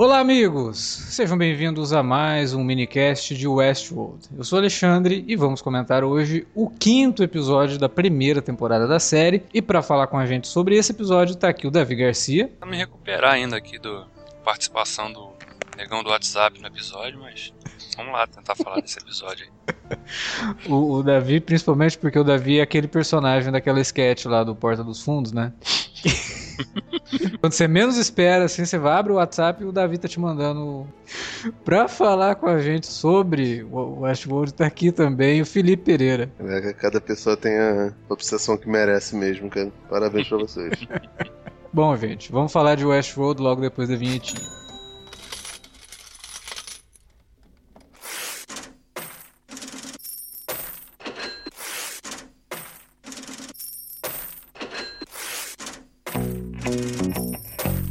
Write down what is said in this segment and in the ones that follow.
Olá, amigos! Sejam bem-vindos a mais um minicast de Westworld. Eu sou Alexandre e vamos comentar hoje o quinto episódio da primeira temporada da série. E para falar com a gente sobre esse episódio, tá aqui o Davi Garcia. Pra me recuperar ainda aqui da participação do negão do WhatsApp no episódio, mas vamos lá tentar falar desse episódio aí. O, o Davi, principalmente porque o Davi é aquele personagem daquela sketch lá do Porta dos Fundos, né? Quando você menos espera, assim, você vai abrir o WhatsApp e o Davi tá te mandando. Pra falar com a gente sobre o Westworld, tá aqui também o Felipe Pereira. É, cada pessoa tem a obsessão que merece mesmo, cara. Parabéns pra vocês. Bom, gente, vamos falar de Westworld logo depois da vinhetinha.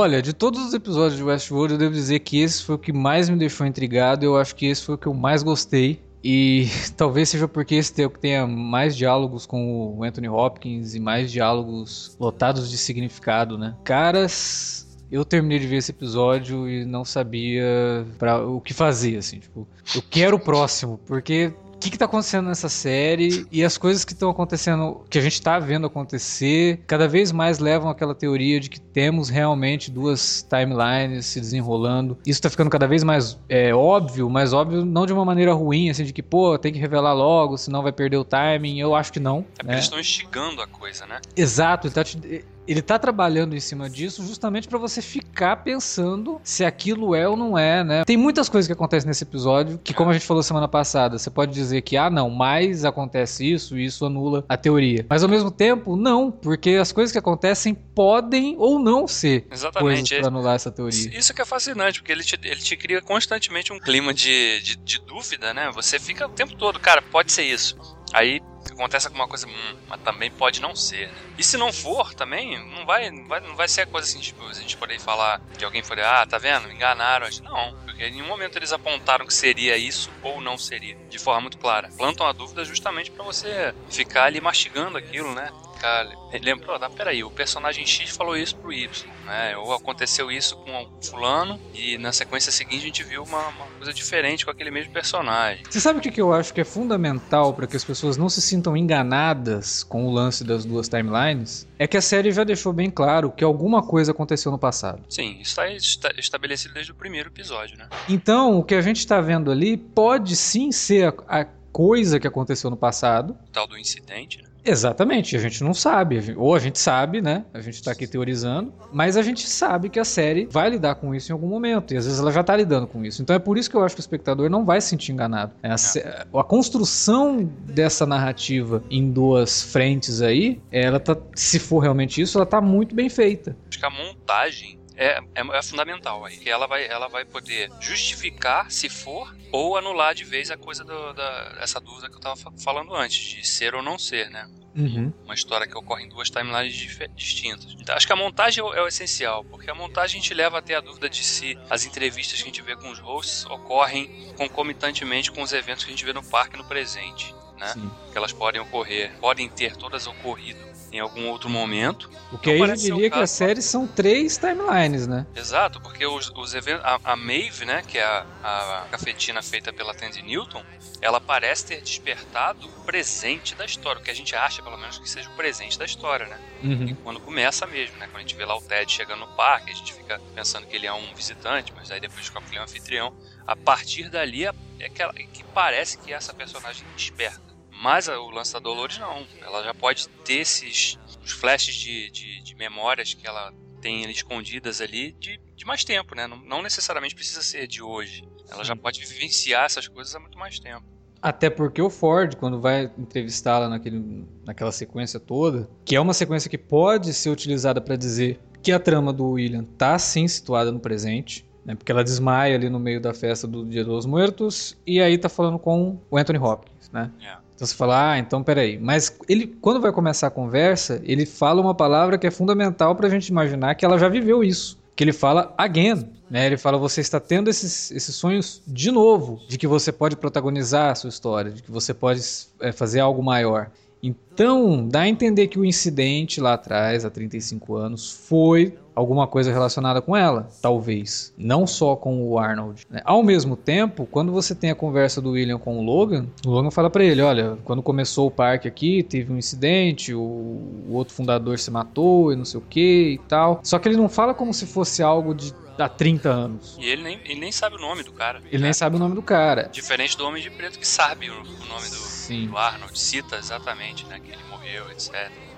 Olha, de todos os episódios de Westworld, eu devo dizer que esse foi o que mais me deixou intrigado. Eu acho que esse foi o que eu mais gostei. E talvez seja porque esse é o que tenha mais diálogos com o Anthony Hopkins e mais diálogos lotados de significado, né? Caras, eu terminei de ver esse episódio e não sabia pra, o que fazer, assim, tipo, eu quero o próximo, porque que, que tá acontecendo nessa série e as coisas que estão acontecendo, que a gente tá vendo acontecer, cada vez mais levam àquela teoria de que temos realmente duas timelines se desenrolando. Isso tá ficando cada vez mais é, óbvio, mas óbvio não de uma maneira ruim, assim, de que, pô, tem que revelar logo, senão vai perder o timing. Eu acho que não. É porque né? eles estão instigando a coisa, né? Exato, ele tá, te- ele tá trabalhando em cima disso justamente pra você ficar pensando se aquilo é ou não é, né? Tem muitas coisas que acontecem nesse episódio que, como a gente falou semana passada, você pode dizer que, ah, não, mas acontece isso e isso anula a teoria. Mas ao mesmo tempo, não, porque as coisas que acontecem podem ou não ser coisas Exatamente. pra anular essa teoria. Isso que é fascinante, porque ele te, ele te cria constantemente um clima de, de, de dúvida, né? Você fica o tempo todo, cara, pode ser isso. Aí acontece alguma coisa, hum, mas também pode não ser, né? E se não for também, não vai, não vai, não vai ser a coisa assim, tipo, a gente poder falar de alguém for, ah, tá vendo? Me enganaram. Não, porque em nenhum momento eles apontaram que seria isso ou não seria, de forma muito clara. Plantam a dúvida justamente pra você ficar ali mastigando aquilo, né? Ficar, lembra, pô, peraí, o personagem X falou isso pro Y, né? Ou aconteceu isso com o fulano e na sequência seguinte a gente viu uma, uma coisa diferente com aquele mesmo personagem. Você sabe o que que eu acho que é fundamental para que as pessoas não se sintam enganadas com o lance das duas timelines? É que a série já deixou bem claro que alguma coisa aconteceu no passado. Sim, isso tá esta- estabelecido desde o primeiro episódio, né? Então, o que a gente tá vendo ali pode sim ser a, a coisa que aconteceu no passado. O tal do incidente, né? Exatamente, a gente não sabe. Ou a gente sabe, né? A gente tá aqui teorizando. Mas a gente sabe que a série vai lidar com isso em algum momento. E às vezes ela já tá lidando com isso. Então é por isso que eu acho que o espectador não vai se sentir enganado. É A, sé- a construção dessa narrativa em duas frentes aí, ela tá. Se for realmente isso, ela tá muito bem feita. Acho que a montagem é, é, é fundamental aí. Que ela vai, ela vai poder justificar se for ou anular de vez a coisa do, da, essa dúvida que eu tava fa- falando antes, de ser ou não ser, né? Uhum. Uma história que ocorre em duas timelines distintas. Então, acho que a montagem é o, é essencial, porque a montagem te leva até a dúvida de se as entrevistas que a gente vê com os hosts ocorrem concomitantemente com os eventos que a gente vê no parque no presente, né? Que elas podem ocorrer, podem ter todas ocorrido em algum outro momento. O que aí Não eu diria que as séries são três timelines, né? Exato, porque os, os eventos. A, a Maeve, né, que é a, a cafetina feita pela Tandy Newton, ela parece ter despertado o presente da história, o que a gente acha, pelo menos, que seja o presente da história, né? Uhum. Quando começa mesmo, né? Quando a gente vê lá o Ted chegando no parque, a gente fica pensando que ele é um visitante, mas aí depois descobre que ele é um anfitrião. A partir dali é, é que, ela- que parece que essa personagem desperta. Mas o lance da Dolores não. Ela já pode ter esses os flashes de, de, de memórias que ela tem ali escondidas ali de, de mais tempo, né? Não, não necessariamente precisa ser de hoje. Ela já pode vivenciar essas coisas há muito mais tempo. Até porque o Ford, quando vai entrevistá-la naquele, naquela sequência toda, que é uma sequência que pode ser utilizada para dizer que a trama do William tá sim situada no presente, né? Porque ela desmaia ali no meio da festa do Dia dos Mortos e aí tá falando com o Anthony Hopkins, né? É. Então você fala, ah, então peraí. Mas ele, quando vai começar a conversa, ele fala uma palavra que é fundamental pra gente imaginar que ela já viveu isso. Que ele fala again. Né? Ele fala, você está tendo esses, esses sonhos de novo, de que você pode protagonizar a sua história, de que você pode é, fazer algo maior. Então, dá a entender que o incidente lá atrás, há 35 anos, foi alguma coisa relacionada com ela, talvez. Não só com o Arnold. né? Ao mesmo tempo, quando você tem a conversa do William com o Logan, o Logan fala pra ele: olha, quando começou o parque aqui, teve um incidente, o, o outro fundador se matou e não sei o que e tal. Só que ele não fala como se fosse algo de há 30 anos. E ele nem, ele nem sabe o nome do cara. Ele nem sabe o nome do cara. Diferente do Homem de Preto que sabe o, o nome do, Sim. do Arnold, cita exatamente, né? Que ele morreu, etc.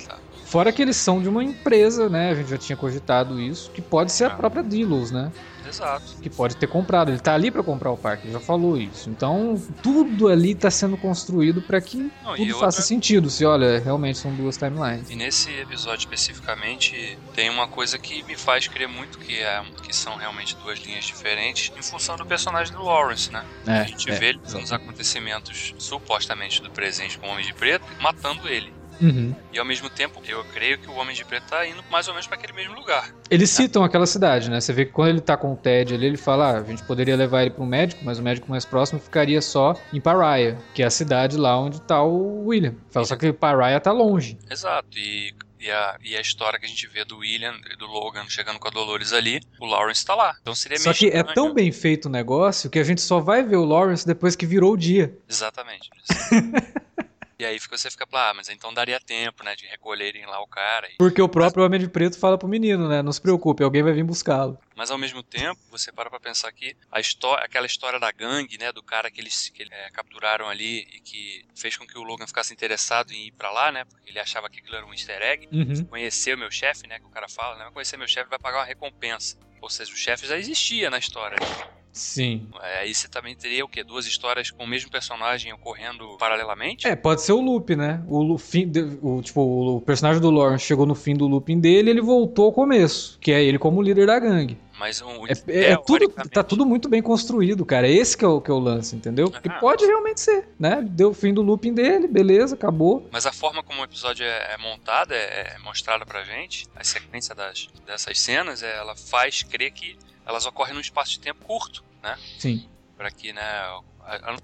tá. Fora que eles são de uma empresa, né? A gente já tinha cogitado isso, que pode ser a Ah. própria Delos, né? Exato. Que pode ter comprado. Ele tá ali pra comprar o parque, ele já falou isso. Então, tudo ali tá sendo construído pra que Não, tudo outra- faça sentido. Se olha, realmente são duas timelines. E nesse episódio especificamente tem uma coisa que me faz crer muito que, é, que são realmente duas linhas diferentes em função do personagem do Lawrence, né? É, a gente é, vê ele nos acontecimentos supostamente do presente com o Homem de Preto matando ele. Uhum. E ao mesmo tempo, eu creio que o Homem de Preto tá indo mais ou menos para aquele mesmo lugar. Eles citam aquela cidade, né? Você vê que quando ele tá com o Ted ali, ele fala: ah, a gente poderia levar ele pro médico, mas o médico mais próximo ficaria só em Pariah, que é a cidade lá onde tá o William. Fala, só que Pariah tá longe. Exato. E, e, a, e a história que a gente vê do William e do Logan chegando com a Dolores ali, o Lawrence tá lá. Então seria Só meio que é estranho. tão bem feito o negócio que a gente só vai ver o Lawrence depois que virou o dia. Exatamente. e aí você fica, ah, mas então daria tempo, né, de recolherem lá o cara. E- Porque o próprio Homem de Preto fala pro menino, né? Não se preocupe, alguém vai vir buscá-lo. Mas ao mesmo tempo, você para pra pensar que a história, aquela história da gangue, né, do cara que eles, que eles, é, capturaram ali e que fez com que o Logan ficasse interessado em ir pra lá, né, porque ele achava que aquilo era um easter egg. Uhum. Conhecer o meu chefe, né, que o cara fala, né, conhecer meu chefe vai pagar uma recompensa. Ou seja, o chefe já existia na história. Sim. É, Aí você também teria o quê? Duas histórias com o mesmo personagem ocorrendo paralelamente? É, pode ser o loop, né? O, fim o, tipo, o personagem do Lawrence chegou no fim do looping dele ele voltou ao começo, que é ele como líder da gangue. Mas um, É, é- é tudo, tá tudo muito bem construído, cara. Esse que é o, que é o lance, entendeu? Porque Ah. pode realmente ser, né? Deu o fim do looping dele, beleza, acabou. Mas a forma como o episódio é, é montado, é, é mostrada pra gente, a sequência das, dessas cenas, é, ela faz crer que elas ocorrem num espaço de tempo curto, né? Sim. Pra que, né?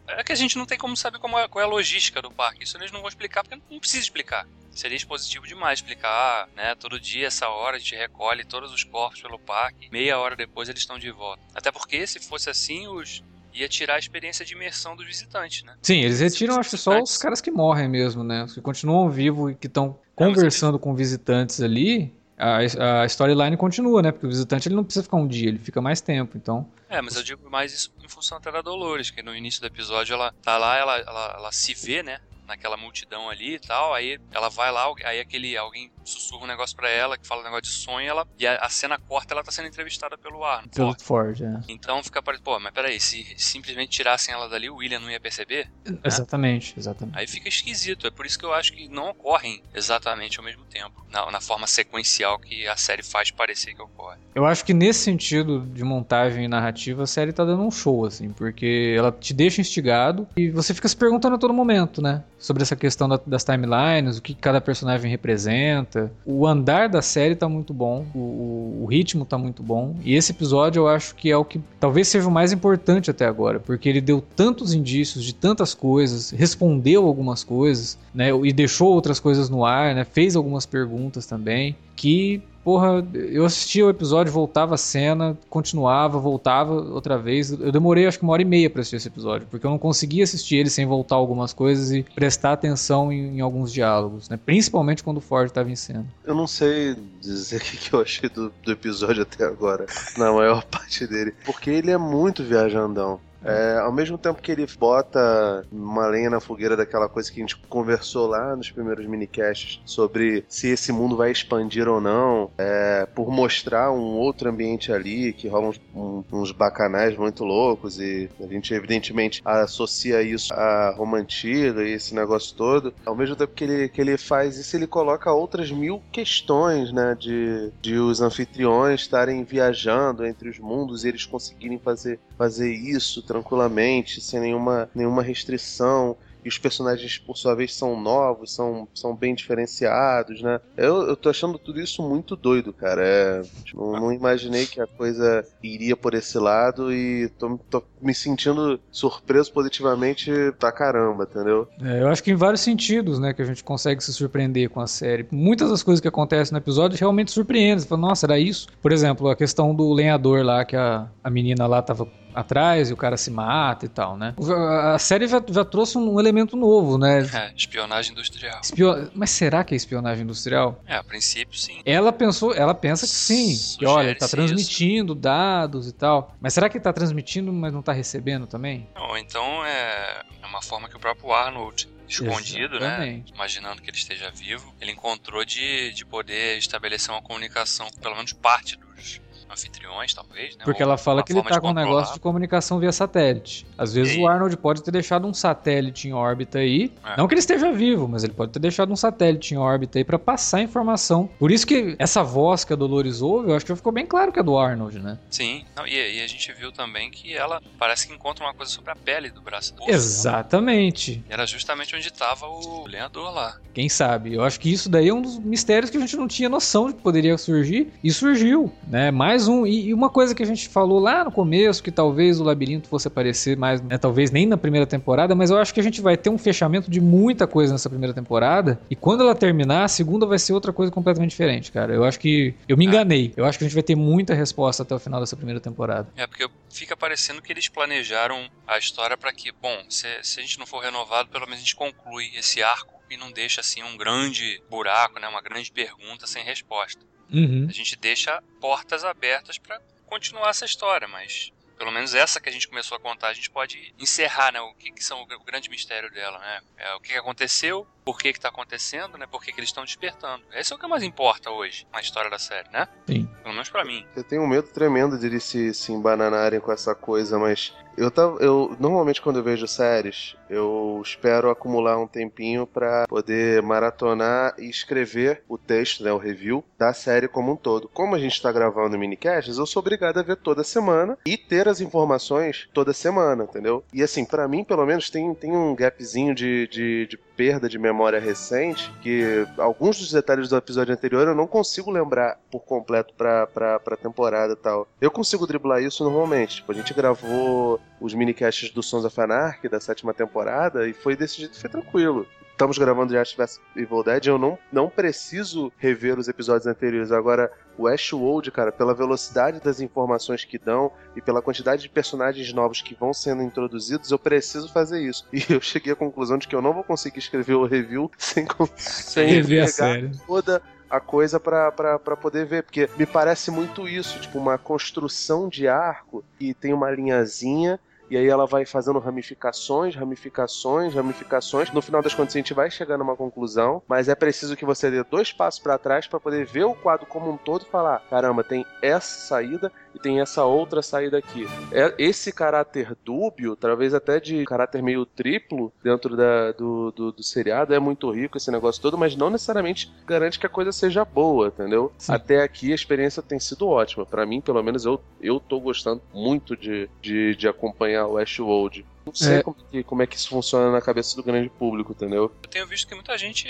É que a gente não tem como saber como é, qual é a logística do parque. Isso eles não vão explicar porque não precisa explicar. Seria expositivo demais explicar, ah, né? Todo dia, essa hora, a gente recolhe todos os corpos pelo parque. Meia hora depois eles estão de volta. Até porque, se fosse assim, os ia tirar a experiência de imersão dos visitantes, né? Sim, eles retiram, acho que só os caras que morrem mesmo, né? Os que continuam vivos e que estão conversando com visitantes ali. A, a storyline continua, né? Porque o visitante ele não precisa ficar um dia, ele fica mais tempo. Então, É, mas eu digo mais isso em função até da Dolores, que no início do episódio ela tá lá, ela, ela, ela se vê, né? Naquela multidão ali e tal, aí ela vai lá, aí aquele alguém sussurra um negócio pra ela, que fala um negócio de sonho, ela, e a, a cena corta, ela tá sendo entrevistada pelo Arnold. pelo Ford, é. Então fica parecendo, pô, mas peraí, se simplesmente tirassem ela dali, o William não ia perceber? Exatamente, exatamente. Aí fica esquisito, é por isso que eu acho que não ocorrem exatamente ao mesmo tempo, na, na forma sequencial que a série faz parecer que ocorre. Eu acho que nesse sentido de montagem e narrativa, a série tá dando um show, assim, porque ela te deixa instigado e você fica se perguntando a todo momento, né? Sobre essa questão da- das timelines, o que cada personagem representa. O andar da série tá muito bom, o, o- ritmo tá muito bom. E esse episódio eu acho que é o que talvez seja o mais importante até agora, porque ele deu tantos indícios de tantas coisas, respondeu algumas coisas, né? E deixou outras coisas no ar, né? Fez algumas perguntas também, que Porra, eu assistia o episódio, voltava a cena, continuava, voltava outra vez. Eu demorei acho que uma hora e meia pra assistir esse episódio, porque eu não conseguia assistir ele sem voltar algumas coisas e prestar atenção em, em alguns diálogos, né? Principalmente quando o Ford tava em cena. Eu não sei dizer o que que eu achei do, do episódio até agora, na maior parte dele. Porque ele é muito viajandão. É, ao mesmo tempo que ele bota uma lenha na fogueira daquela coisa que a gente conversou lá nos primeiros minicasts sobre se esse mundo vai expandir ou não, é, por mostrar um outro ambiente ali que rolam uns, um, uns bacanais muito loucos e a gente evidentemente associa isso a Roma Antiga e esse negócio todo. Ao mesmo tempo que ele, que ele faz isso, ele coloca outras mil questões, né, de, de os anfitriões estarem viajando entre os mundos e eles conseguirem fazer, fazer isso tranquilamente, sem nenhuma, nenhuma restrição e os personagens, por sua vez, são novos, são, são bem diferenciados, né? Eu, eu tô achando tudo isso muito doido, cara. É, tipo, não, imaginei que a coisa iria por esse lado e tô, tô me sentindo surpreso positivamente pra caramba, entendeu? É, eu acho que em vários sentidos, né, que a gente consegue se surpreender com a série. Muitas das coisas que acontecem no episódio realmente surpreendem. Você fala, nossa, era isso? Por exemplo, a questão do lenhador lá, que a, a menina lá tava atrás e o cara se mata e tal, né? A série já, já trouxe um elemento novo, né? É, espionagem industrial. Espio... Mas será que é espionagem industrial? É, a princípio sim. Ela pensou, ela pensa que sim. Que olha, tá transmitindo isso. dados e tal. Mas será que tá transmitindo, mas não tá recebendo também? Ou então é, é uma forma que o próprio Arnold escondido, né? Exatamente. né? Imaginando que ele esteja vivo, ele encontrou de, de poder estabelecer uma comunicação com pelo menos parte dos anfitriões, talvez, né? Porque Ou ela fala que ele tá com um negócio de comunicação via satélite. Às vezes o Arnold pode ter deixado um satélite em órbita aí. É. Não que ele esteja vivo, mas ele pode ter deixado um satélite em órbita aí para passar informação. Por isso que essa voz que a Dolores ouve, eu acho que ficou bem claro que é do Arnold, né? Sim. Não, e, e, a gente viu também que ela parece que encontra uma coisa sobre a pele do braço. Do Exatamente. Era justamente onde estava o lenhador lá. Quem sabe? Eu acho que isso daí é um dos mistérios que a gente não tinha noção de que poderia surgir. E surgiu, né? Mais mais um. E, e, uma coisa que a gente falou lá no começo, que talvez o labirinto fosse aparecer mais, né, talvez nem na primeira temporada, mas eu acho que a gente vai ter um fechamento de muita coisa nessa primeira temporada. E quando ela terminar, a segunda vai ser outra coisa completamente diferente, cara. Eu acho que. Eu me enganei. Eu acho que a gente vai ter muita resposta até o final dessa primeira temporada. É, porque fica parecendo que eles planejaram a história para que, bom, se, se a gente não for renovado, pelo menos a gente conclui esse arco e não deixa assim um grande buraco, né, uma grande pergunta sem resposta. Uhum. A gente deixa portas abertas para continuar essa história, mas pelo menos essa que a gente começou a contar, a gente pode encerrar, né? O que, que são o grande mistério dela, né? É, o que, que aconteceu, por que está acontecendo, né? Por que, que eles estão despertando. Esse é o que mais importa hoje na história da série, né? Sim. Pelo menos para mim. Eu tenho um medo tremendo de eles se, se embananarem com essa coisa, mas eu tava, eu normalmente quando eu vejo séries, eu espero acumular um tempinho para poder maratonar e escrever o texto, né, o review da série como um todo. Como a gente tá gravando minicasts, eu sou obrigado a ver toda semana e ter as informações toda semana, entendeu? E assim, para mim, pelo menos, tem, tem um gapzinho de, de, de perda de memória recente que alguns dos detalhes do episódio anterior eu não consigo lembrar por completo pra, pra, pra temporada e tal. Eu consigo driblar isso normalmente. Tipo, a gente gravou os minicasts do Sons of Anarchy da sétima temporada e foi desse jeito, foi tranquilo estamos gravando de Ash vs Evil Dead, eu não, não preciso rever os episódios anteriores. Agora, o Ashwold, cara, pela velocidade das informações que dão e pela quantidade de personagens novos que vão sendo introduzidos, eu preciso fazer isso. E eu cheguei à conclusão de que eu não vou conseguir escrever o review sem, sem rever a série. toda a coisa para poder ver, porque me parece muito isso, tipo uma construção de arco e tem uma linhazinha e aí ela vai fazendo ramificações, ramificações, ramificações. No final das contas, a gente vai chegar numa conclusão, mas é preciso que você dê dois passos para trás para poder ver o quadro como um todo e falar: caramba, tem essa saída e tem essa outra saída aqui. É, esse caráter dúbio, talvez até de caráter meio triplo dentro da, do, do, do, seriado, é muito rico esse negócio todo, mas não necessariamente garante que a coisa seja boa, entendeu? Sim. Até aqui a experiência tem sido ótima. para mim, pelo menos, eu, eu tô gostando muito de, de, de acompanhar o Ashwold. Não sei é. Como, que, como é que isso funciona na cabeça do grande público, entendeu? Eu tenho visto que muita gente,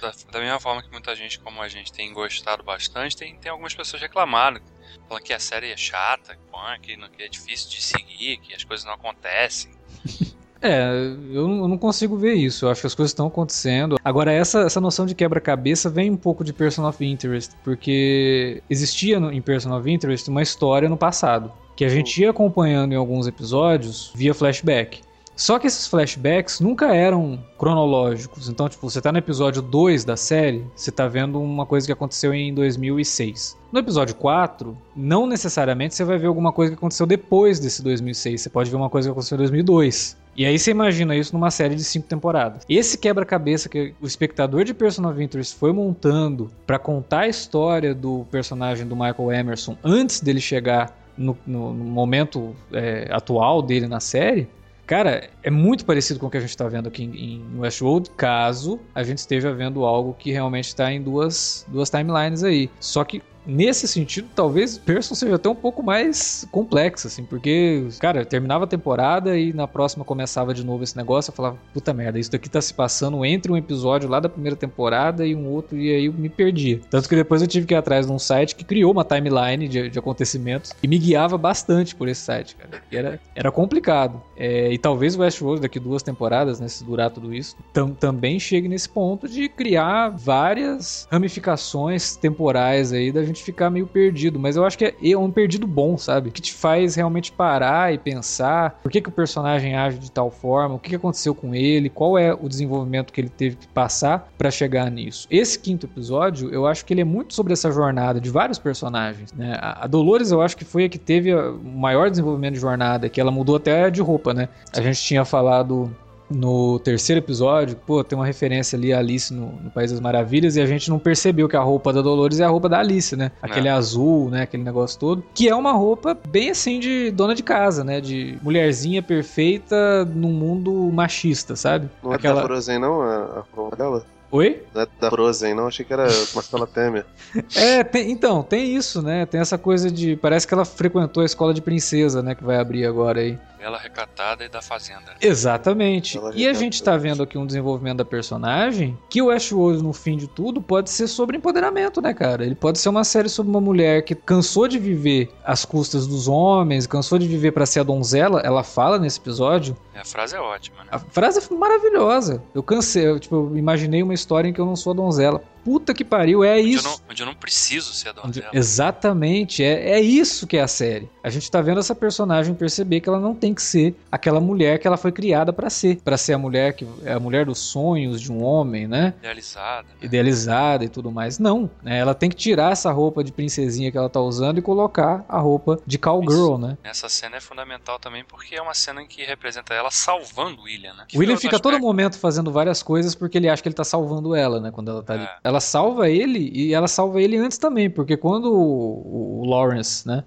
da, da mesma forma que muita gente como a gente tem gostado bastante, tem, tem algumas pessoas reclamando. Falando que a série é chata, que, que é difícil de seguir, que as coisas não acontecem. É, eu não consigo ver isso. Eu acho que as coisas estão acontecendo. Agora, essa, essa noção de quebra-cabeça vem um pouco de Person of Interest, porque existia no, em Person of Interest uma história no passado que a gente ia acompanhando em alguns episódios via flashback. Só que esses flashbacks nunca eram cronológicos. Então, tipo, você tá no episódio 2 da série, você tá vendo uma coisa que aconteceu em 2006. No episódio 4, não necessariamente você vai ver alguma coisa que aconteceu depois desse 2006. Você pode ver uma coisa que aconteceu em 2002. E aí você imagina isso numa série de cinco temporadas. Esse quebra-cabeça que o espectador de Person of Interest foi montando para contar a história do personagem do Michael Emerson antes dele chegar no, no, no momento é, atual dele na série, Cara, é muito parecido com o que a gente está vendo aqui em, Westworld, caso a gente esteja vendo algo que realmente está em duas, duas timelines aí. Só que nesse sentido, talvez Person seja até um pouco mais complexo, assim, porque, cara, terminava a temporada e na próxima começava de novo esse negócio, eu falava, puta merda, isso daqui tá se passando entre um episódio lá da primeira temporada e um outro, e aí eu me perdia. Tanto que depois eu tive que ir atrás de um site que criou uma timeline de, de acontecimentos e me guiava bastante por esse site, cara. E era, era complicado. É, e talvez o Westworld, daqui duas temporadas, né, se durar tudo isso, tam, também chegue nesse ponto de criar várias ramificações temporais aí da gente gente ficar meio perdido, mas eu acho que é, é um perdido bom, sabe? Que te faz realmente parar e pensar por que, que o personagem age de tal forma, o que, que aconteceu com ele, qual é o desenvolvimento que ele teve que passar para chegar nisso. Esse quinto episódio, eu acho que ele é muito sobre essa jornada de vários personagens, né? A Dolores, eu acho que foi a que teve o maior desenvolvimento de jornada, que ela mudou até de roupa, né? A gente tinha falado no terceiro episódio, pô, tem uma referência ali a Alice no, no, País das Maravilhas e a gente não percebeu que a roupa da Dolores é a roupa da Alice, né? Aquele é. azul, né? Aquele negócio todo. Que é uma roupa bem assim de dona de casa, né? De mulherzinha perfeita num mundo machista, sabe? Não é Aquela... da Frozen, não? A, a roupa dela? Oi? Não é da Frozen, não. Achei que era Marcela Temer. é, tem, então, tem isso, né? Tem essa coisa de. Parece que ela frequentou a escola de princesa, né? Que vai abrir agora aí. Ela recatada e da fazenda. Exatamente. E a gente tá vendo aqui um desenvolvimento da personagem que o Ashworld, no fim de tudo, pode ser sobre empoderamento, né, cara? Ele pode ser uma série sobre uma mulher que cansou de viver às custas dos homens, cansou de viver para ser a donzela. Ela fala nesse episódio. A frase é ótima, né? A frase é maravilhosa. Eu cansei, eu, tipo, eu imaginei uma história em que eu não sou a donzela puta que pariu, é onde isso. Eu não, onde eu não preciso ser a donzela. Exatamente, é, é isso que é a série. A gente tá vendo essa personagem perceber que ela não tem que ser aquela mulher que ela foi criada para ser. para ser a mulher que é a mulher dos sonhos de um homem, né? Idealizada. Né? Idealizada e tudo mais. Não, né? Ela tem que tirar essa roupa de princesinha que ela tá usando e colocar a roupa de cowgirl, isso. né? Essa cena é fundamental também porque é uma cena em que representa ela salvando William, né? O William fica todo momento fazendo várias coisas porque ele acha que ele tá salvando ela, né? Quando ela tá é. ali. Ela ela salva ele e ela salva ele antes também, porque quando o, o Lawrence, né,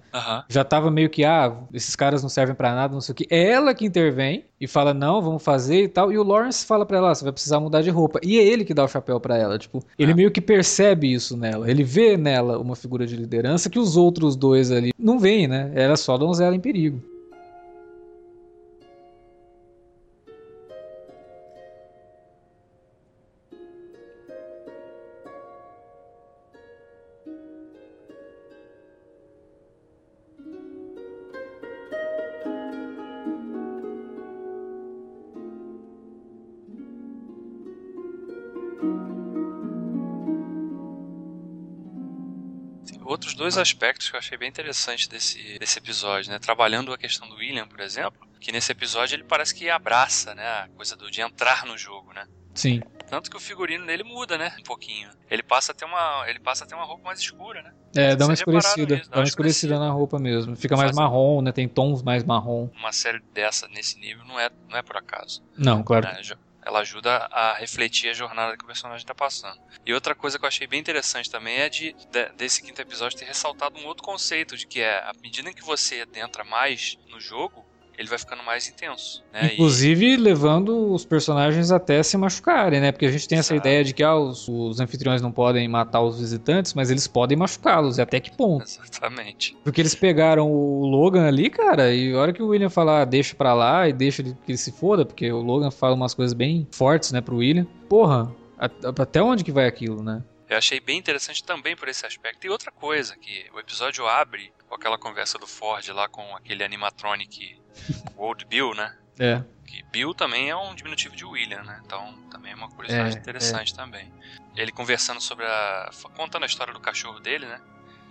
já tava meio que, ah, esses caras não servem para nada, não sei o que, é ela que intervém e fala, não, vamos fazer e tal, e o Lawrence fala para ela, ah, você vai precisar mudar de roupa, e é ele que dá o chapéu para ela, tipo, ele é. meio que percebe isso nela, ele vê nela uma figura de liderança que os outros dois ali não veem, né, era só donzela em perigo. Dois aspectos que eu achei bem interessante desse, desse episódio, né? Trabalhando a questão do William, por exemplo, que nesse episódio ele parece que abraça, né? A coisa do, de entrar no jogo, né? Sim. Tanto que o figurino dele muda, né? Um pouquinho. Ele passa a ter uma, ele passa a ter uma roupa mais escura, né? É, dá uma escurecida. Isso, dá, uma escurecida, na roupa mesmo. Fica mais marrom, né? Tem tons mais marrom. Uma série dessa, nesse nível, não é, não é por acaso. Não, claro. É, ela ajuda a refletir a jornada que o personagem está passando. E outra coisa que eu achei bem interessante também é de, de, desse quinto episódio ter ressaltado um outro conceito de que é à medida que você adentra mais no jogo, ele vai ficando mais intenso. Né? Inclusive e... levando os personagens até se machucarem, né? Porque a gente tem Exato. essa ideia de que ah, os, os, anfitriões não podem matar os visitantes, mas eles podem machucá-los. E até que ponto? Exatamente. Porque eles pegaram o Logan ali, cara, e a hora que o William falar, ah, deixa pra lá e deixa que ele se foda, porque o Logan fala umas coisas bem fortes, né, pro William. Porra, até onde que vai aquilo, né? Eu achei bem interessante também por esse aspecto. E outra coisa, que o episódio abre com aquela conversa do Ford lá com aquele animatronic Old Bill, né? É. Que Bill também é um diminutivo de William, né? Então também é uma curiosidade é, interessante é. também. Ele conversando sobre a. contando a história do cachorro dele, né?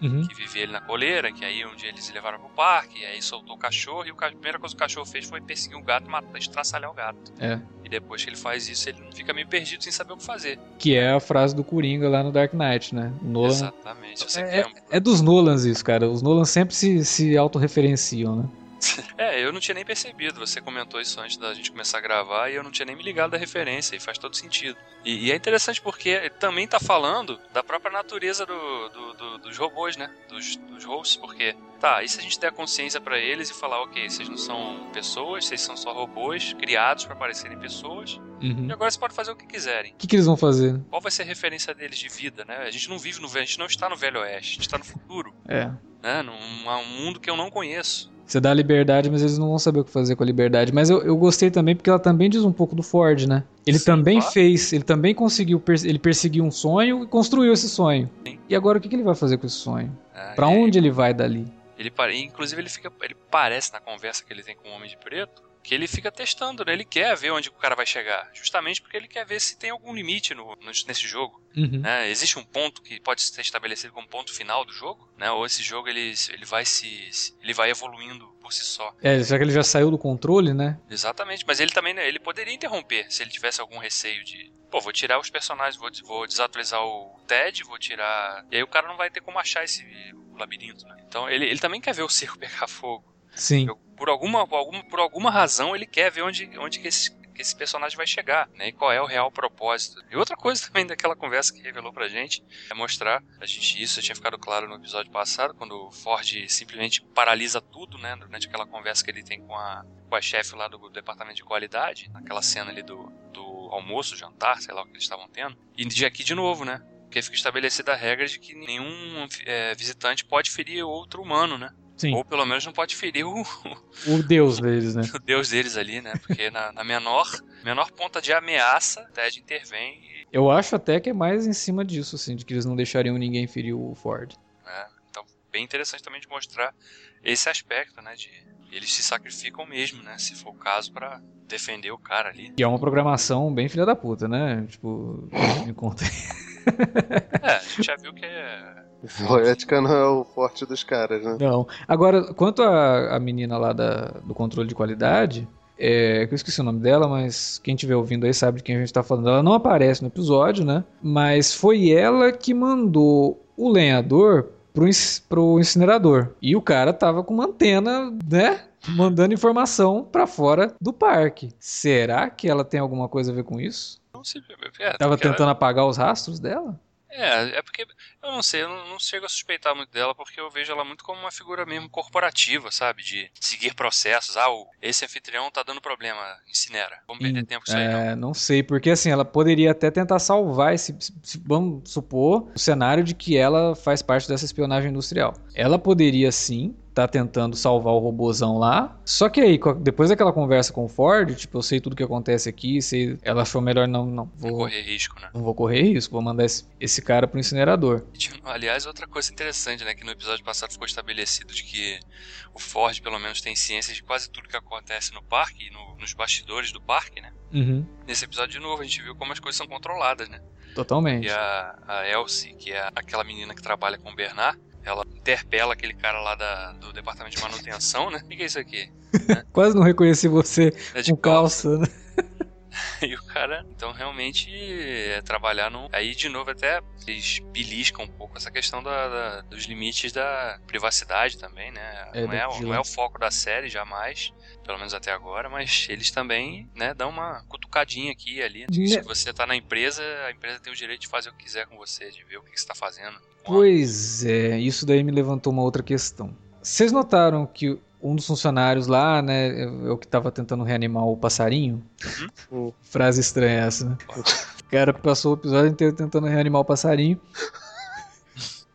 Uhum. que vivia ele na coleira, que aí um dia eles levaram pro parque, e aí soltou o cachorro, e a primeira coisa que o cachorro fez foi perseguir o gato e matar, estraçalhar o gato. É. E depois que ele faz isso, ele fica meio perdido sem saber o que fazer. Que é a frase do Coringa lá no Dark Knight, né? O Nolan. Exatamente. Você É, quer- é dos Nolans isso, cara. Os Nolans sempre se, se autorreferenciam, né? É, eu não tinha nem percebido. Você comentou isso antes da gente começar a gravar e eu não tinha nem me ligado da referência, e faz todo sentido. E, e é interessante porque também tá falando da própria natureza do, do- do- dos robôs, né? Dos, dos hosts, porque. Tá, e se a gente der consciência pra eles e falar, ok, vocês não são pessoas, vocês são só robôs criados pra parecerem pessoas, Uhum. e agora vocês podem fazer o que quiserem. O que, que eles vão fazer? Qual vai ser a referência deles de vida, né? A gente não vive no velho, a gente não está no velho oeste, a gente está no futuro, É. né? Num um mundo que eu não conheço. Você dá a liberdade, mas eles não vão saber o que fazer com a liberdade. Mas eu, eu gostei também porque ela também diz um pouco do Ford, né? Ele Sim, também claro. fez, ele também conseguiu, ele perseguiu um sonho e construiu esse sonho. Sim. E agora o que, que ele vai fazer com esse sonho? né? Pra E- onde ele vai dali? Ele inclusive ele fica, ele parece na conversa que ele tem com o Homem de Preto que ele fica testando, né? Ele quer ver onde o cara vai chegar, justamente porque ele quer ver se tem algum limite no, no- nesse jogo. Uhum. né? Existe um ponto que pode ser estabelecido como ponto final do jogo, né? Ou esse jogo ele, ele vai se se- ele vai evoluindo por si só. É, já que ele já saiu do controle, né? Exatamente, mas ele também né, ele poderia interromper se ele tivesse algum receio de, pô, vou tirar os personagens, vou, vou desatualizar o Ted, vou tirar, e aí o cara não vai ter como achar esse labirinto, né? Então ele, ele também quer ver o circo pegar fogo. Sim. Eu- por alguma, alguma, por alguma razão ele quer ver onde, onde que, esse, que esse personagem vai chegar, né? E qual é o real propósito. E outra coisa também daquela conversa que revelou pra gente é mostrar, a gente, isso já tinha ficado claro no episódio passado, quando o Ford simplesmente paralisa tudo, né? Durante aquela conversa que ele tem com a, com a chefe lá do, departamento de qualidade, naquela cena ali do, do almoço, jantar, sei lá o que eles estavam tendo. E de aqui de novo, né? Porque fica estabelecida a regra de que nenhum é, visitante pode ferir outro humano, né? Sim. Ou pelo menos não pode ferir o, O deus deles, né? o deus deles ali, né? Porque na, na menor, menor ponta de ameaça, o Ted intervém e. Eu acho até que é mais em cima disso, assim, de que eles não deixariam ninguém ferir o Ford. Né? Então, bem interessante também de mostrar esse aspecto, né? De eles se sacrificam mesmo, né? Se for o caso, pra defender o cara ali. E é uma programação bem filha da puta, né? Tipo, me conta. É, a gente já viu que é. Poética não é o forte dos caras, né? Não. Agora, quanto a, a menina lá da, do controle de qualidade, é, que eu esqueci o nome dela, mas quem estiver ouvindo aí sabe de quem a gente tá falando. Ela não aparece no episódio, né? Mas foi ela que mandou o lenhador pro, pro incinerador. E o cara tava com uma antena, né? Mandando informação pra fora do parque. Será que ela tem alguma coisa a ver com isso? Não se. É, Tava porque ela- tentando apagar os rastros dela? É, é porque eu não sei, eu não, não chego a suspeitar muito dela porque eu vejo ela muito como uma figura mesmo corporativa, sabe? De seguir processos. Ah, o, esse anfitrião tá dando problema, incinera. Vamos perder tempo com isso aí, não. É, não sei, porque assim, ela poderia até tentar salvar esse. se- Vamos supor o cenário de que ela faz parte dessa espionagem industrial. Ela poderia sim tá tentando salvar o robozão lá. Só que aí, depois daquela conversa com o Ford, tipo, eu sei tudo que acontece aqui, sei, ela achou melhor não, não vou, correr risco, né? não vou correr risco, vou mandar esse, esse cara pro incinerador. Aliás, outra coisa interessante, né? Que no episódio passado ficou estabelecido de que o Ford, pelo menos, tem ciência de quase tudo que acontece no parque e no- nos bastidores do parque, né? Uhum, Nesse episódio, de novo, a gente viu como as coisas são controladas, né? totalmente. E a, a Elsie, que é aquela menina que trabalha com o Bernard, interpela aquele cara lá da- do departamento de manutenção, né? O que é isso aqui? Quase não reconheci você É de com calça, né? E o cara, então, realmente é trabalhar no. Aí, de novo, até eles beliscam um pouco essa questão da- da- dos limites da privacidade também, né? É, não, é, não é o foco da série, jamais. Pelo menos até agora, mas eles também, né, dão uma cutucadinha aqui e ali. Se você tá na empresa, a empresa tem o direito de fazer o que quiser com você, de ver o que que você tá fazendo. Pois é, isso daí me levantou uma outra questão. Vocês notaram que um dos funcionários lá, né, o que tava tentando reanimar o passarinho? Uhum. Frase estranha essa, né? O cara passou o episódio inteiro tentando reanimar o passarinho.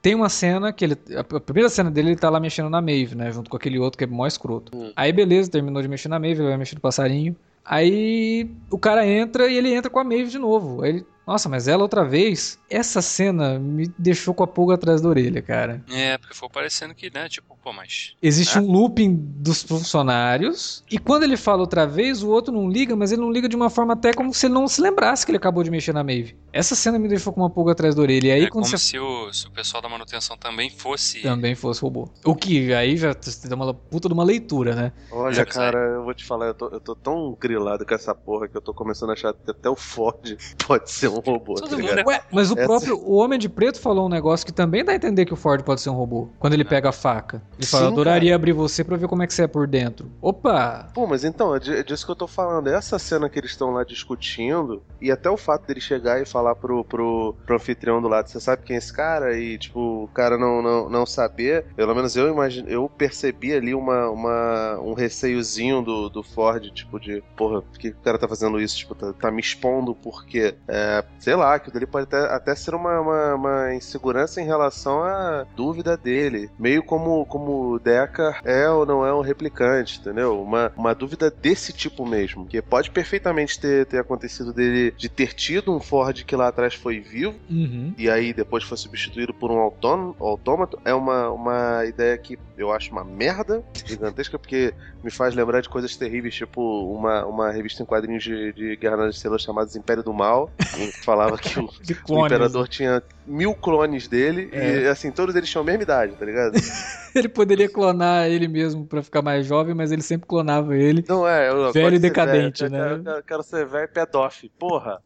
Tem uma cena que ele. A a primeira cena dele, ele tá lá mexendo na Maeve, né? Junto com aquele outro que é mó escroto. Hum. Aí, beleza, terminou de mexer na Maeve, ele vai mexer no passarinho. Aí o cara entra e ele entra com a Maeve de novo. Aí ele Nossa, mas ela outra vez, essa cena me deixou com a pulga atrás da orelha, cara. É, porque foi parecendo que, né, tipo, pô, mas. Existe né? um looping dos funcionários, e quando ele fala outra vez, o outro não liga, mas ele não liga de uma forma até como se ele não se lembrasse que ele acabou de mexer na Maeve. Essa cena me deixou com uma pulga atrás da orelha. E aí, é quando como você se o, se o pessoal da manutenção também fosse. também fosse robô. O que aí já te dá uma puta de uma leitura, né? Olha, É, cara, eu vou te falar, eu tô, eu tô tão grilado com essa porra que eu tô começando a achar que até o Ford pode ser um robô, Todo tá é- Ué, mas o próprio o Homem de Preto falou um negócio que também dá a entender que o Ford pode ser um robô. Quando ele pega a faca. Ele fala, Sim, adoraria abrir você pra ver como é que você é por dentro. Opa! Pô, mas então, é é disso que eu tô falando. Essa cena que eles estão lá discutindo, e até o fato dele chegar e falar pro, pro, pro anfitrião do lado, você sabe quem é esse cara? E, tipo, o cara não, não, não saber, pelo menos eu imagino, eu percebi ali uma, uma, um receiozinho do, do Ford, tipo, de, porra, por que o cara tá fazendo isso? Tipo, tá, tá me expondo porque, é, sei lá, que dele pode até, até ser uma, uma, uma insegurança em relação à dúvida dele. Meio como, como o Decker é ou não é um replicante, entendeu? Uma, uma dúvida desse tipo mesmo. Que pode perfeitamente ter, ter acontecido dele de ter tido um Ford que lá atrás foi vivo Uhum. e aí depois foi substituído por um autônomo, autômato. É uma, uma ideia que eu acho uma merda gigantesca, porque me faz lembrar de coisas terríveis, tipo uma, uma revista em quadrinhos de, de Guerra nas Estrelas chamada Império do Mal, em falava que o, o imperador tinha mil clones dele É. e assim, todos eles tinham a mesma idade, tá ligado? Ele poderia clonar ele mesmo pra ficar mais jovem, mas ele sempre clonava ele. Não é, eu, Velho e decadente, velho, né? Eu quero, eu quero ser velho pedófilo, porra.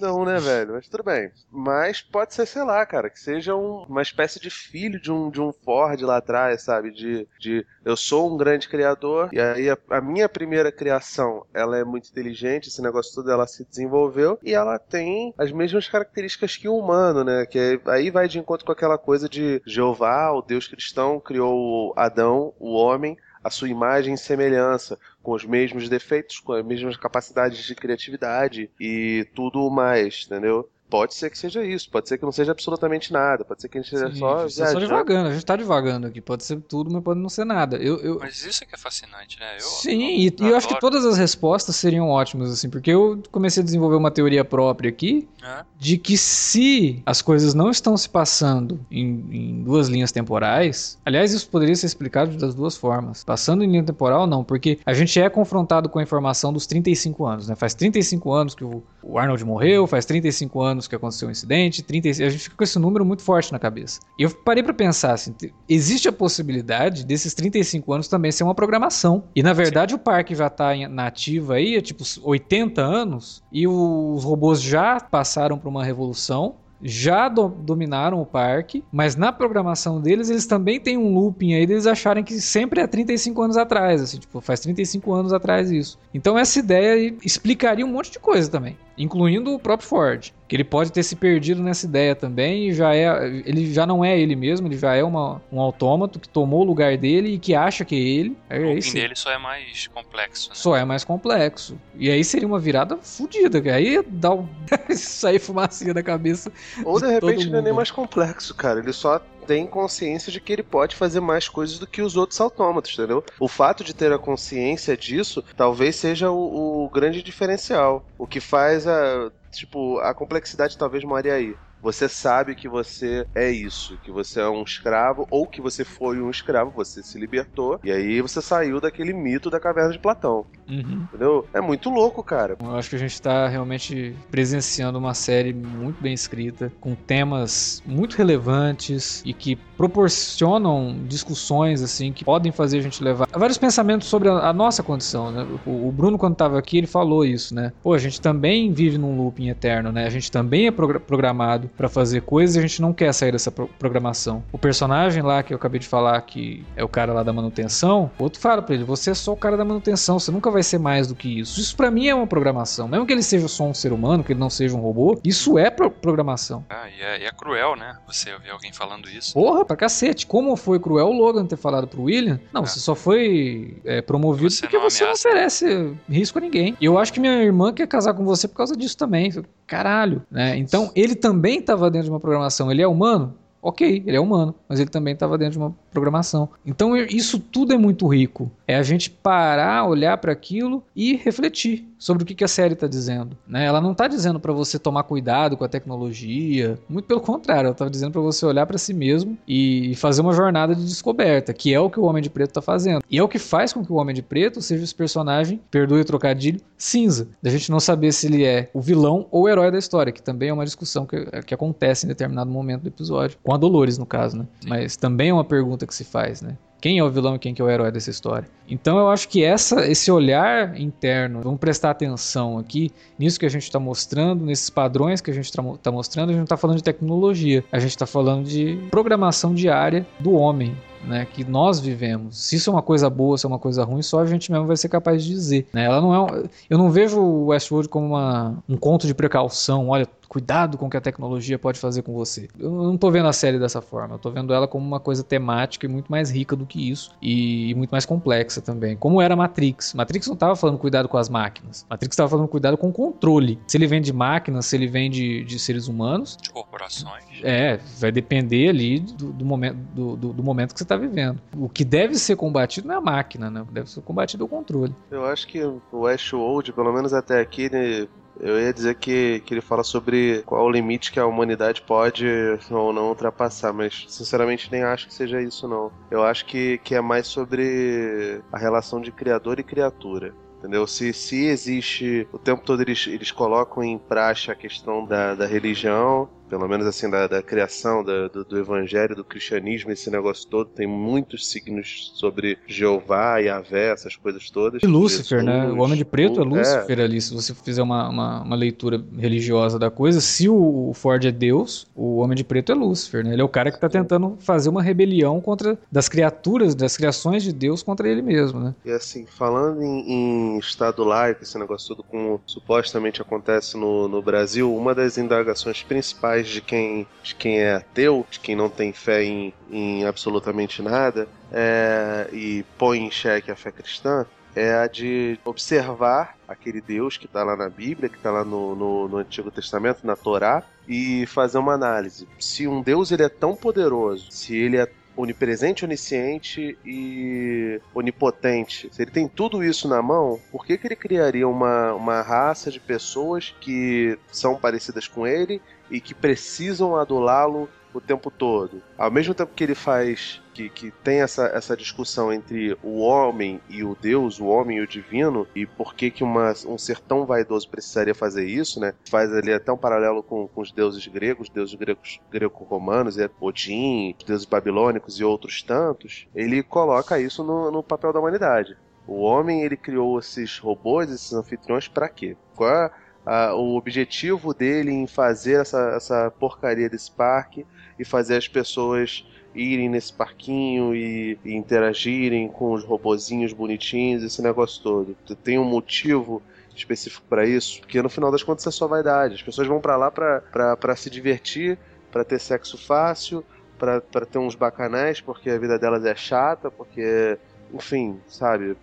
Não, né, velho? Mas tudo bem. Mas pode ser, sei lá, cara, que seja um- uma espécie de filho de um, de um Ford lá atrás, sabe? De, de eu sou um grande criador, e aí a, a minha primeira criação, ela é muito inteligente, esse negócio todo, ela se desenvolveu, e ela tem as mesmas características que o humano, né? Que é- aí vai de encontro com aquela coisa de Jeová, o Deus cristão, criou Adão, o homem, a sua imagem e semelhança, com os mesmos defeitos, com as mesmas capacidades de criatividade e tudo mais, entendeu? Pode ser que seja isso, pode ser que não seja absolutamente nada, pode ser que a gente seja Sim, só a gente tá só divagando, a gente tá divagando aqui. Pode ser tudo, mas pode não ser nada. Eu, eu, Mas isso é que é fascinante, né? Eu, Sim, eu, e, e eu acho que adoro, todas as respostas seriam ótimas, assim, porque eu comecei a desenvolver uma teoria própria aqui né? de que se as coisas não estão se passando em, em duas linhas temporais, aliás, isso poderia ser explicado das duas formas. Passando em linha temporal, não, porque a gente é confrontado com a informação dos 35 anos, né? Faz 35 anos que o, o Arnold morreu, faz 35 anos que aconteceu o incidente, 35, a gente fica com esse número muito forte na cabeça. E eu parei pra pensar assim, te- existe a possibilidade desses 35 anos também ser uma programação. E na verdade o parque já tá na ativa aí, há tipo 80 anos, e os robôs já passaram por uma revolução. Já do- dominaram o parque, mas na programação deles, eles também têm um looping aí deles acharem que sempre é 35 anos atrás, assim, tipo, faz 35 anos atrás isso. Então essa ideia explicaria um monte de coisa também, incluindo o próprio Ford, que ele pode ter se perdido nessa ideia também e já é, ele já não é ele mesmo, ele já é uma, um autômato que tomou o lugar dele e que acha que é ele. É O isso. fim dele só é mais complexo, né? Só é mais complexo. E aí seria uma virada fodida, cara. Aí dar um... sair fumacinha da cabeça. Ou de de todo repente não é nem mais complexo, cara. Ele só tem consciência de que ele pode fazer mais coisas do que os outros autômatos, entendeu? O fato de ter a consciência disso talvez seja o, o grande diferencial. O que faz a. Tipo, a complexidade talvez more aí. Você sabe que você é isso, que você é um escravo, ou que você foi um escravo, você se libertou, e aí você saiu daquele mito da caverna de Platão, entendeu? É muito louco, cara. Eu acho que a gente está realmente presenciando uma série muito bem escrita, com temas muito relevantes e que proporcionam discussões assim que podem fazer a gente levar a vários pensamentos sobre a, a nossa condição. Né? O, o Bruno, quando estava aqui, ele falou isso, né? Pô, a gente também vive num looping eterno, né? A gente também é progra- programado para fazer coisas e a gente não quer sair dessa pro- programação. O personagem lá que eu acabei de falar, que é o cara lá da manutenção, o outro fala pra ele: você é só o cara da manutenção, você nunca vai ser mais do que isso. Isso pra mim é uma programação. Mesmo que ele seja só um ser humano, que ele não seja um robô, isso é pro- programação. Ah, e é, e é cruel, né? Você ouvir alguém falando isso. Porra, pra cacete. Como foi cruel o Logan ter falado pro William? Não, É. você só foi é, promovido Você porque não você não oferece risco a ninguém. E eu acho que minha irmã quer casar com você por causa disso também. Caralho, né? Então ele também tava dentro de uma programação. Ele é humano? Ok, ele é humano, mas ele também estava dentro de uma programação. Então isso tudo é muito rico. É a gente parar, olhar para aquilo e refletir sobre o que, a série está dizendo. Né? Ela não está dizendo para você tomar cuidado com a tecnologia, muito pelo contrário, ela está dizendo para você olhar para si mesmo e fazer uma jornada de descoberta, que é o que o Homem de Preto está fazendo. E é o que faz com que o Homem de Preto seja esse personagem, perdoe o trocadilho, cinza. Da gente não saber se ele é o vilão ou o herói da história, que também é uma discussão que, que acontece em determinado momento do episódio. Com a Dolores, no caso, né? Mas também é uma pergunta que se faz, né? Quem é o vilão e quem que é o herói dessa história. Então eu acho que essa, esse olhar interno, vamos prestar atenção aqui nisso que a gente está mostrando, nesses padrões que a gente está tá mostrando, a gente não está falando de tecnologia, a gente está falando de programação diária do homem, né, que nós vivemos. Se isso é uma coisa boa, se é uma coisa ruim, só a gente mesmo vai ser capaz de dizer. Né? Ela não é, eu não vejo o Westworld como uma, um conto de precaução. Olha, cuidado com o que a tecnologia pode fazer com você. Eu não tô vendo a série dessa forma, eu tô vendo ela como uma coisa temática e muito mais rica do que isso e, muito mais complexa também. Como era Matrix. Matrix não tava falando cuidado com as máquinas. Matrix tava falando cuidado com o controle. Se ele vem de máquinas, se ele vem de, de seres humanos. De corporações. É, vai depender ali do, do momento, do, do, do, momento que você tá vivendo. O que deve ser combatido não é a máquina, né? O que deve ser combatido é o controle. Eu acho que o Westworld, pelo menos até aqui, né, eu ia dizer que, que ele fala sobre qual o limite que a humanidade pode ou não ultrapassar, mas sinceramente nem acho que seja isso, não. Eu acho que, que é mais sobre a relação de criador e criatura entendeu? Se, se existe, o tempo todo eles, eles colocam em praxe a questão da, da religião, pelo menos assim, da, da criação da, do, do, evangelho, do cristianismo, esse negócio todo, tem muitos signos sobre Jeová e Avé, essas coisas todas. E Lúcifer, Jesus, né? O Homem de Preto é Lúcifer é. ali, se você fizer uma, uma, uma, leitura religiosa da coisa, se o Ford é Deus, o Homem de Preto é Lúcifer, né? Ele é o cara que está tentando fazer uma rebelião contra das criaturas, das criações de Deus contra ele mesmo, né? E assim, falando em, em Estado laico, esse negócio todo como supostamente acontece no, no Brasil, uma das indagações principais de quem, de quem é ateu, de quem não tem fé em, em absolutamente nada, é, e põe em xeque a fé cristã, é a de observar aquele Deus que está lá na Bíblia, que está lá no, no, no, Antigo Testamento, na Torá, e fazer uma análise. Se um Deus ele é tão poderoso, se ele é onipresente, onisciente e onipotente. Se ele tem tudo isso na mão, por que, que ele criaria uma, uma raça de pessoas que são parecidas com ele e que precisam adulá-lo o tempo todo. Ao mesmo tempo que ele faz que, que tem essa, essa discussão entre o homem e o Deus, o homem e o divino, e por que, que uma, um ser tão vaidoso precisaria fazer isso, né? Faz ali até um paralelo com, com os deuses gregos, deuses gregos greco-romanos, é Odin, deuses babilônicos e outros tantos. Ele coloca isso no, no papel da humanidade. O homem ele criou esses robôs, esses anfitriões, para quê? Qual é a, o objetivo dele em fazer essa, essa porcaria desse parque e fazer as pessoas irem nesse parquinho e, e interagirem com os robozinhos bonitinhos, esse negócio todo. Tem um motivo específico para isso, porque no final das contas é só vaidade. As pessoas vão para lá para se divertir, para ter sexo fácil, para ter uns bacanais, porque a vida delas é chata, porque enfim, sabe?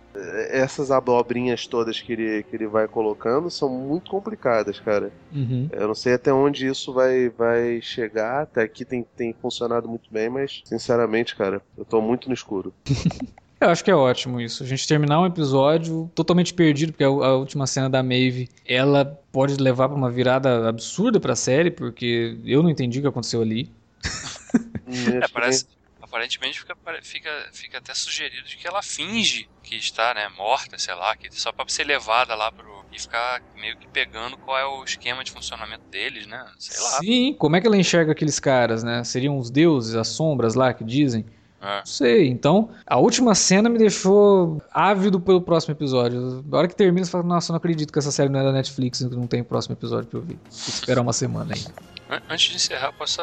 Essas abobrinhas todas que ele, que ele vai colocando são muito complicadas, cara. Uhum. Eu não sei até onde isso vai, vai chegar. Até aqui tem, tem funcionado muito bem, mas, sinceramente, cara, eu tô muito no escuro. Eu acho que é ótimo isso. A gente terminar um episódio totalmente perdido, porque a, a última cena da Maeve, ela pode levar para uma virada absurda para a série, porque eu não entendi o que aconteceu ali. é, parece, aparentemente fica, fica, fica até sugerido de que ela finge que está, né, morta, sei lá, que só para ser levada lá pro e ficar meio que pegando qual é o esquema de funcionamento deles, né? Sei lá. Sim, como é que ela enxerga aqueles caras, né? Seriam os deuses, as sombras lá que dizem? É. Não sei. Então, a última cena me deixou ávido pelo próximo episódio. Na hora que termina, você fala, nossa, eu não acredito que essa série não é da Netflix, não tem o próximo episódio pra eu ver. Vou esperar uma semana aí. Antes de encerrar, posso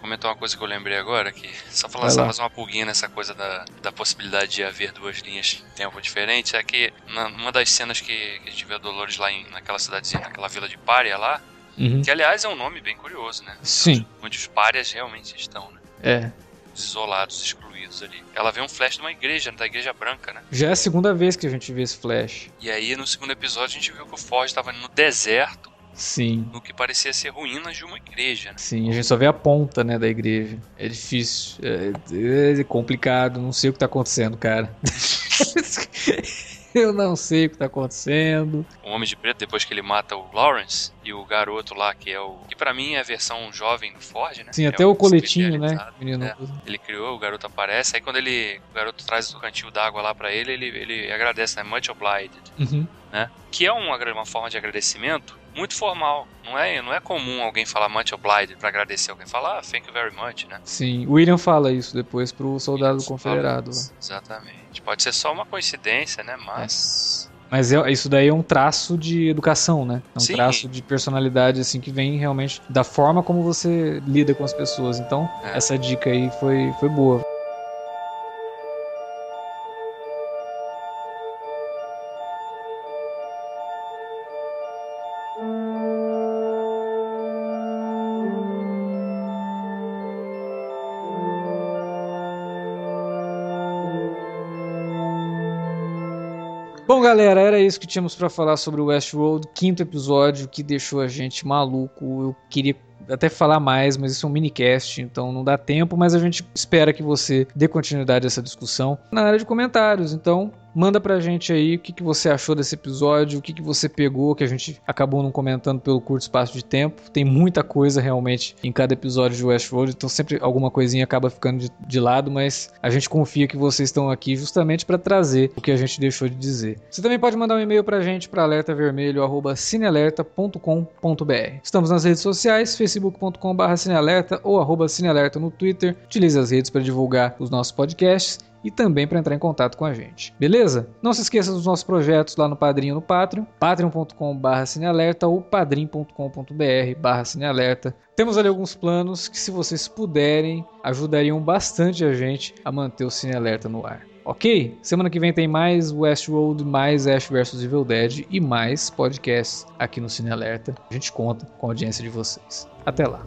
comentar uma coisa que eu lembrei agora, que só falar só mais uma pulguinha nessa coisa da, da possibilidade de haver duas linhas de tempo diferentes, é que na, numa das cenas que, que a gente vê a Dolores lá em, naquela cidadezinha, naquela vila de Pária lá, uhum. que aliás é um nome bem curioso, né? Sim. Onde os párias realmente estão, né? É. Os isolados, excluídos ali. Ela vê um flash de uma igreja, da igreja branca, né? Já é a segunda vez que a gente vê esse flash. E aí no segundo episódio a gente viu que o Forge estava no deserto Sim. no que parecia ser ruínas de uma igreja. Né? Sim, a gente só vê a ponta, né, da igreja. É difícil, é, é complicado, não sei o que tá acontecendo, cara. Eu não sei o que tá acontecendo. O Homem de Preto, depois que ele mata o Lawrence e o garoto lá, que é o. que pra mim é a versão jovem do Ford, né? Sim, É até um o coletinho, né? Menino. É. Ele criou, o garoto aparece, aí quando ele. O garoto traz o cantil d'água lá pra ele, ele, ele agradece, né? Much obliged. Uhum. né? Que é uma, uma forma de agradecimento muito formal. Não é, não é comum alguém falar much obliged pra agradecer alguém. Falar ah, thank you very much, né? Sim, o William fala isso depois pro soldado Isso, confederado. lá. Exatamente. Pode ser só uma coincidência, né? Mas. Mas é- isso daí é um traço de educação, né? É um Sim. traço de personalidade, assim, que vem realmente da forma como você lida com as pessoas. Então, É. essa dica aí foi, foi boa. Galera, era isso que tínhamos pra falar sobre o Westworld, quinto episódio que deixou a gente maluco. Eu queria até falar mais, mas isso é um minicast, então não dá tempo, mas a gente espera que você dê continuidade a essa discussão na área de comentários. Então, manda pra gente aí o que, que você achou desse episódio, o que, que você pegou, que a gente acabou não comentando pelo curto espaço de tempo. Tem muita coisa realmente em cada episódio de Westworld, então sempre alguma coisinha acaba ficando de, de lado, mas a gente confia que vocês estão aqui justamente para trazer o que a gente deixou de dizer. Você também pode mandar um e-mail pra gente para alertavermelho@cinealerta.com.br. Estamos nas redes sociais, facebook.com.br cinealerta ou arroba cinealerta no Twitter. Utilize as redes para divulgar os nossos podcasts e também para entrar em contato com a gente. Beleza? Não se esqueça dos nossos projetos lá no Padrinho no Patreon, patreon.com.br cinealerta ou padrim.com.br cinealerta. Temos ali alguns planos que, se vocês puderem, ajudariam bastante a gente a manter o Cine Alerta no ar. Ok? Semana que vem tem mais Westworld, mais Ash vs Evil Dead e mais podcasts aqui no Cine Alerta. A gente conta com a audiência de vocês. Até lá.